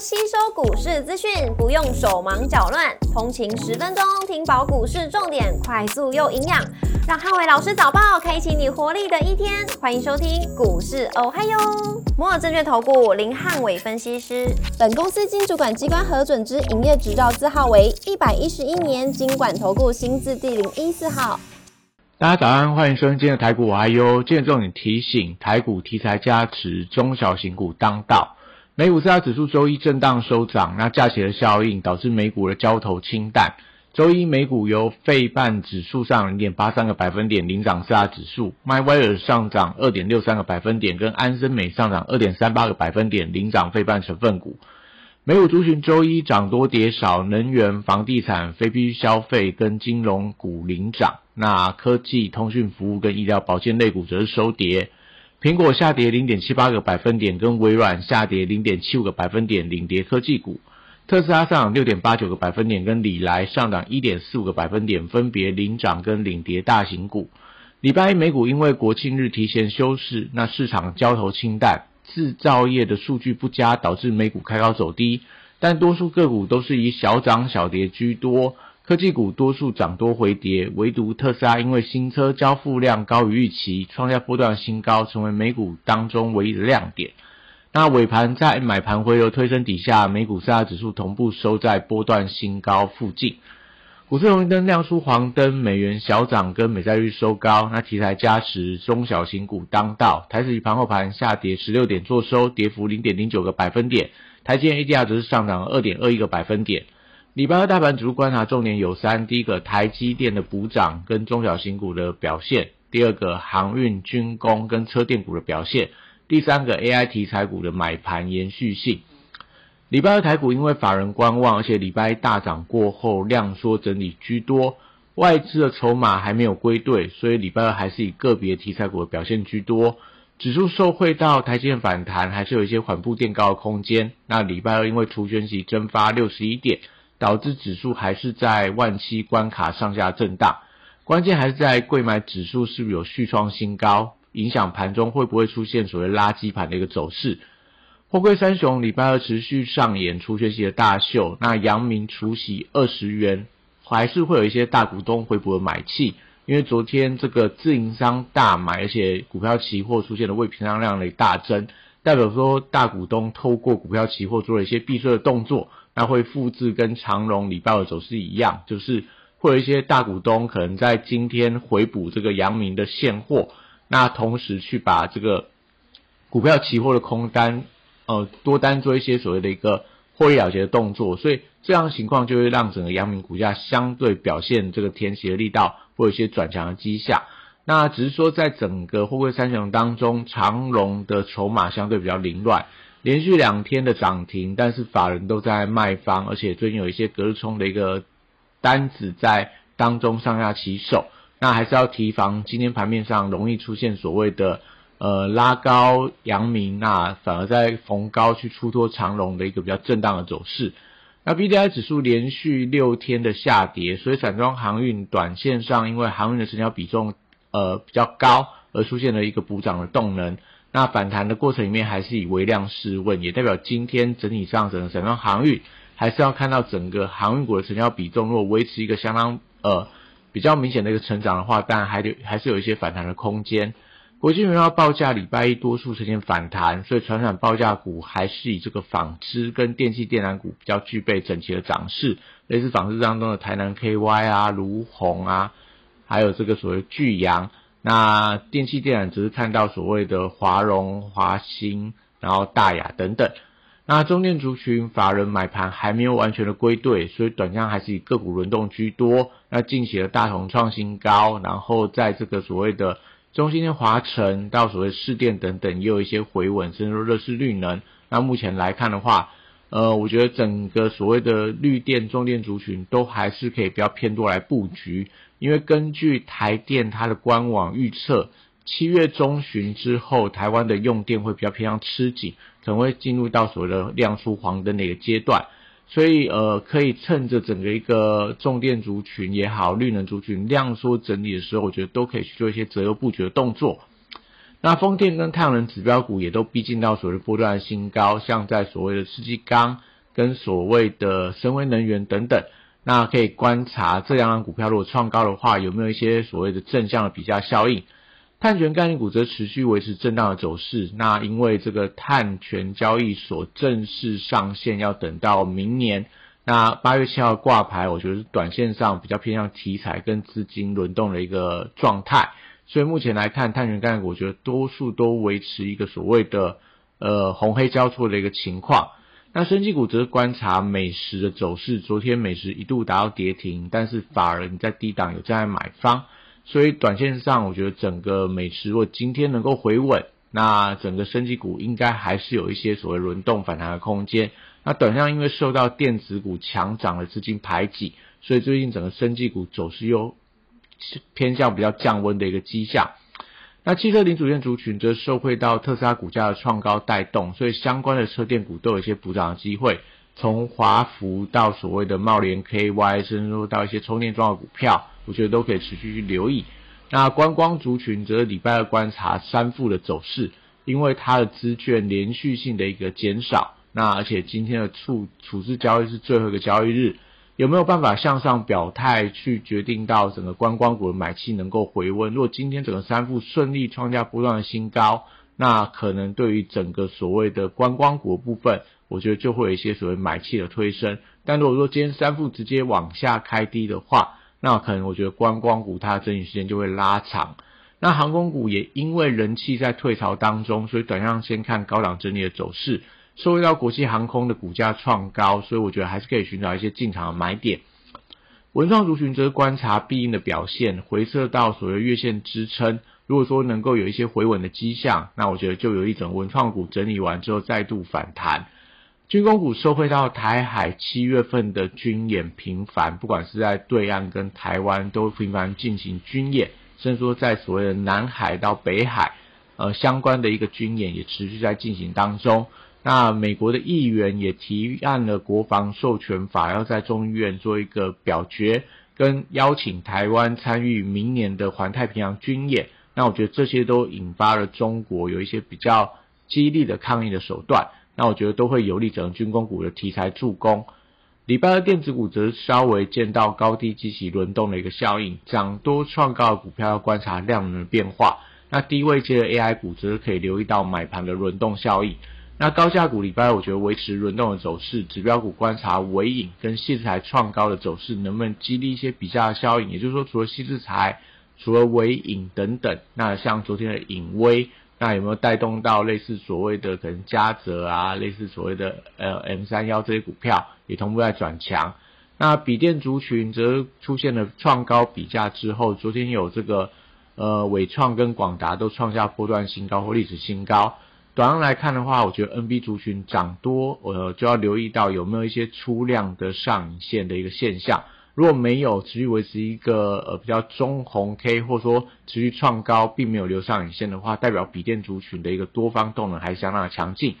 吸收股市资讯，不用手忙脚乱，通勤十分钟听饱股市重点，快速又营养，让汉伟老师早报开启你活力的一天。欢迎收听股市哦嗨哟，摩尔证券投顾林汉伟分析师，本公司经主管机关核准之营业执照字号为一百一十一年经管投顾新字第零一四号。大家早安，欢迎收听今天的台股还有今天重点提醒，台股题材加持，中小型股当道。美股四大指数周一震荡收涨，那假期的效应导致美股的交投清淡。周一美股由费半指数上零点八三个百分点领涨四大指数，迈威尔上涨二点六三个百分点，跟安森美上涨二点三八个百分点领涨费半成分股。美股族群周一涨多跌少，能源、房地产、非必需消费跟金融股领涨。那科技、通讯服务跟医疗保健类股则是收跌。苹果下跌零点七八个百分点，跟微软下跌零点七五个百分点领跌科技股。特斯拉上涨六点八九个百分点，跟里来上涨一点四五个百分点，分别领涨跟领跌大型股。礼拜一美股因为国庆日提前休市，那市场交投清淡。制造业的数据不佳，导致美股开高走低，但多数个股都是以小涨小跌居多。科技股多数涨多回跌，唯独特斯拉因为新车交付量高于预期，创下波段新高，成为美股当中唯一的亮点。那尾盘在买盘回流推升底下，美股四大指数同步收在波段新高附近。股市红绿灯亮出黄灯，美元小涨跟美债率收高，那题材加持，中小型股当道。台指盘后盘下跌十六点，做收跌幅零点零九个百分点。台积电 ADR 则是上涨二点二一个百分点。礼拜二大盘指数观察重点有三：第一个，台积电的补涨跟中小型股的表现；第二个，航运、军工跟车电股的表现；第三个，AI 题材股的买盘延续性。礼拜二台股因为法人观望，而且礼拜一大涨过后量缩整理居多，外资的筹码还没有归队，所以礼拜二还是以个别题材股的表现居多。指数受惠到台积电反弹，还是有一些缓步垫高的空间。那礼拜二因为除权息蒸发六十一点，导致指数还是在万七关卡上下震荡。关键还是在贵买指数是不是有续创新高，影响盘中会不会出现所谓垃圾盘的一个走势。货柜三雄礼拜二持续上演除学习的大秀，那阳明除息二十元，还是会有一些大股东回补的买气，因为昨天这个自营商大买，而且股票期货出现了未平仓量的大增，代表说大股东透过股票期货做了一些避税的动作，那会复制跟长荣礼拜二走势一样，就是会有一些大股东可能在今天回补这个阳明的现货，那同时去把这个股票期货的空单。呃，多单做一些所谓的一个获利了结的动作，所以这样情况就会让整个阳明股价相对表现这个填息的力道，会有一些转强的迹象。那只是说，在整个货柜三雄当中，长荣的筹码相对比较凌乱，连续两天的涨停，但是法人都在卖方，而且最近有一些隔日冲的一个单子在当中上下起手，那还是要提防今天盘面上容易出现所谓的。呃，拉高阳明，那反而在逢高去出脱长龙的一个比较震荡的走势。那 B D I 指数连续六天的下跌，所以散装航运短线上因为航运的成交比重呃比较高，而出现了一个补涨的动能。那反弹的过程里面还是以微量试问，也代表今天整体上整个散装航运还是要看到整个航运股的成交比重如果维持一个相当呃比较明显的一个成长的话，当然还得还是有一些反弹的空间。国际原料报价礼拜一多数呈现反弹，所以传统报价股还是以这个纺织跟电器电缆股比较具备整齐的涨势，类似纺织当中的台南 KY 啊、卢红啊，还有这个所谓巨阳。那电器电缆只是看到所谓的华荣、华兴，然后大雅等等。那中电族群法人买盘还没有完全的归队，所以短向还是以个股轮动居多。那近期的大同创新高，然后在这个所谓的。中心的华晨到所谓市电等等，也有一些回稳，甚至说热势绿能。那目前来看的话，呃，我觉得整个所谓的绿电、中电族群都还是可以比较偏多来布局，因为根据台电它的官网预测，七月中旬之后，台湾的用电会比较偏向吃紧，可能会进入到所谓的亮出黄灯的一个阶段。所以，呃，可以趁着整个一个重电族群也好，绿能族群量缩整理的时候，我觉得都可以去做一些择优布局的动作。那风电跟太阳能指标股也都逼近到所谓波段的新高，像在所谓的世纪钢跟所谓的深威能源等等，那可以观察这两档股票如果创高的话，有没有一些所谓的正向的比价效应？碳权概念股则持续维持震荡的走势。那因为这个碳权交易所正式上线要等到明年，那八月七号挂牌，我觉得是短线上比较偏向题材跟资金轮动的一个状态。所以目前来看，碳权概念股，我觉得多数都维持一个所谓的呃红黑交错的一个情况。那升绩股则是观察美食的走势，昨天美食一度达到跌停，但是法人在低档有在买方。所以短线上，我觉得整个美食如果今天能够回稳，那整个升级股应该还是有一些所谓轮动反弹的空间。那短线因为受到电子股强涨的资金排挤，所以最近整个升级股走势又偏向比较降温的一个迹象。那汽车零组件族群则受惠到特斯拉股价的创高带动，所以相关的车电股都有一些补涨的机会。从华福到所谓的茂联 KY，甚至说到一些充电桩的股票。我觉得都可以持续去留意。那观光族群则礼拜二观察三富的走势，因为它的资券连续性的一个减少。那而且今天的处处置交易是最后一个交易日，有没有办法向上表态，去决定到整个观光股的买气能够回温？如果今天整个三富顺利创下不断的新高，那可能对于整个所谓的观光股部分，我觉得就会有一些所谓买气的推升。但如果说今天三富直接往下开低的话，那可能我觉得观光股它的整理时间就会拉长，那航空股也因为人气在退潮当中，所以短上先看高档整理的走势，受惠到国际航空的股价创高，所以我觉得还是可以寻找一些进场的买点。文创族群则是观察必应的表现，回撤到所谓月线支撑，如果说能够有一些回稳的迹象，那我觉得就有一种文创股整理完之后再度反弹。军工股收回到台海七月份的军演频繁，不管是在对岸跟台湾都频繁进行军演，甚至说在所谓的南海到北海，呃相关的一个军演也持续在进行当中。那美国的议员也提案了国防授权法，要在众议院做一个表决，跟邀请台湾参与明年的环太平洋军演。那我觉得这些都引发了中国有一些比较激励的抗议的手段。那我觉得都会有利整个军工股的题材助攻。礼拜二电子股则稍微见到高低激起轮动的一个效应，涨多创高的股票要观察量能的变化。那低位接的 AI 股则可以留意到买盘的轮动效应。那高价股礼拜我觉得维持轮动的走势，指标股观察尾影跟细材创高的走势能不能激励一些比价效应。也就是说，除了细材、除了尾影等等，那像昨天的影威。那有没有带动到类似所谓的可能嘉泽啊，类似所谓的呃 M 三幺这些股票也同步在转强？那笔电族群则出现了创高比价之后，昨天有这个呃伟创跟广达都创下波段新高或历史新高。短上来看的话，我觉得 NB 族群涨多，呃就要留意到有没有一些出量的上影线的一个现象。如果没有持续维持一个呃比较中红 K，或者说持续创高，并没有留上影线的话，代表笔电族群的一个多方动能还是相当的强劲。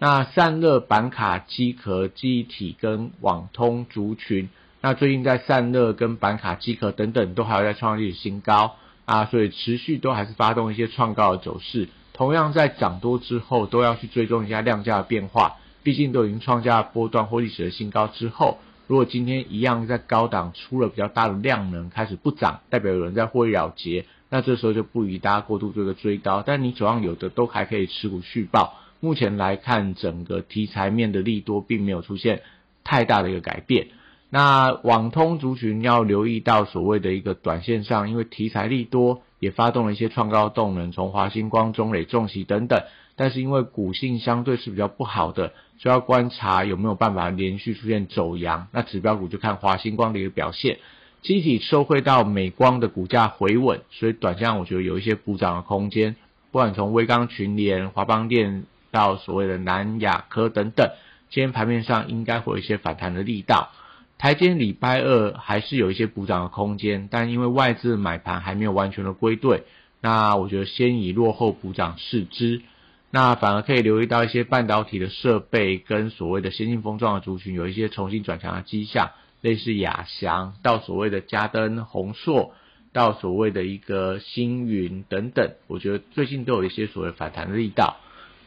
那散热板卡、机壳、记忆体跟网通族群，那最近在散热跟板卡、机壳等等都还要在创历史新高啊，所以持续都还是发动一些创高的走势。同样在涨多之后，都要去追踪一下量价的变化，毕竟都已经创下波段或历史的新高之后。如果今天一样在高档出了比较大的量能，开始不涨，代表有人在获利了结，那这时候就不宜大家过度做个追高。但你手上有的都还可以持股续报。目前来看，整个题材面的利多并没有出现太大的一个改变。那网通族群要留意到所谓的一个短线上，因为题材利多也发动了一些创高动能，从华星光、中磊、重喜等等。但是因为股性相对是比较不好的，就要观察有没有办法连续出现走阳。那指标股就看华星光的一个表现，机体收回到美光的股价回稳，所以短线我觉得有一些补涨的空间。不管从微钢群联、华邦电到所谓的南亚科等等，今天盘面上应该会有一些反弹的力道。台间礼拜二还是有一些补涨的空间，但因为外资买盘还没有完全的归队，那我觉得先以落后补涨试之。那反而可以留意到一些半导体的设备跟所谓的先进封装的族群有一些重新转强的迹象，类似亚翔到所谓的嘉登、宏硕到所谓的一个星云等等，我觉得最近都有一些所谓反弹的力道。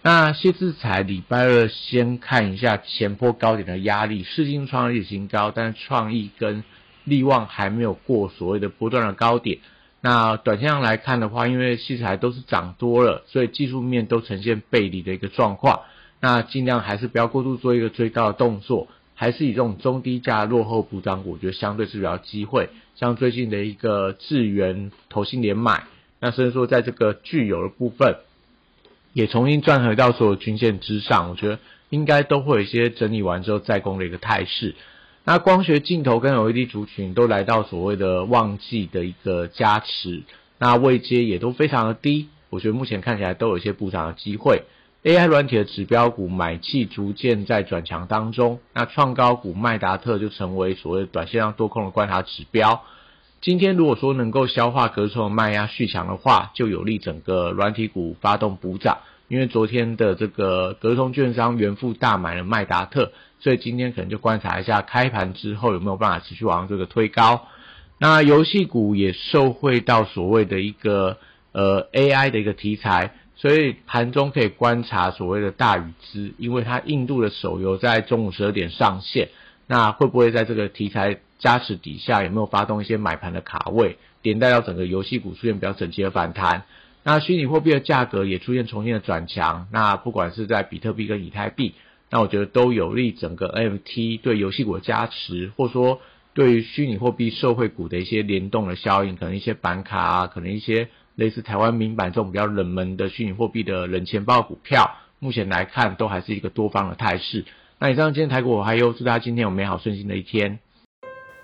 那谢志才礼拜二先看一下前波高点的压力，世金创历史新高，但是创意跟利旺还没有过所谓的波段的高点。那短线上来看的话，因为器材都是涨多了，所以技术面都呈现背离的一个状况。那尽量还是不要过度做一个追高的动作，还是以这种中低价落后补涨股，我觉得相对是比较机会。像最近的一个智源投信连买，那甚至说在这个具有的部分，也重新转回到所有均线之上，我觉得应该都会有一些整理完之后再攻的一个态势。那光学镜头跟 LED 族群都来到所谓的旺季的一个加持，那位阶也都非常的低，我觉得目前看起来都有一些补涨的机会。AI 软体的指标股买气逐渐在转强当中，那创高股麦达特就成为所谓短线上多空的观察指标。今天如果说能够消化隔冲的卖压续强的话，就有利整个软体股发动补涨。因为昨天的这个隔通券商原付大买了麦达特。所以今天可能就观察一下开盘之后有没有办法持续往上这个推高。那游戏股也受惠到所谓的一个呃 AI 的一个题材，所以盘中可以观察所谓的大禹之，因为它印度的手游在中午十二点上线，那会不会在这个题材加持底下有没有发动一些买盘的卡位，连带到整个游戏股出现比较整齐的反弹？那虚拟货币的价格也出现重新的转强，那不管是在比特币跟以太币。那我觉得都有利整个 NFT 对游戏股的加持，或说对于虚拟货币社会股的一些联动的效应，可能一些板卡啊，可能一些类似台湾民版这种比较冷门的虚拟货币的冷钱包股票，目前来看都还是一个多方的态势。那以上今天台股我还有祝大家今天有美好顺心的一天。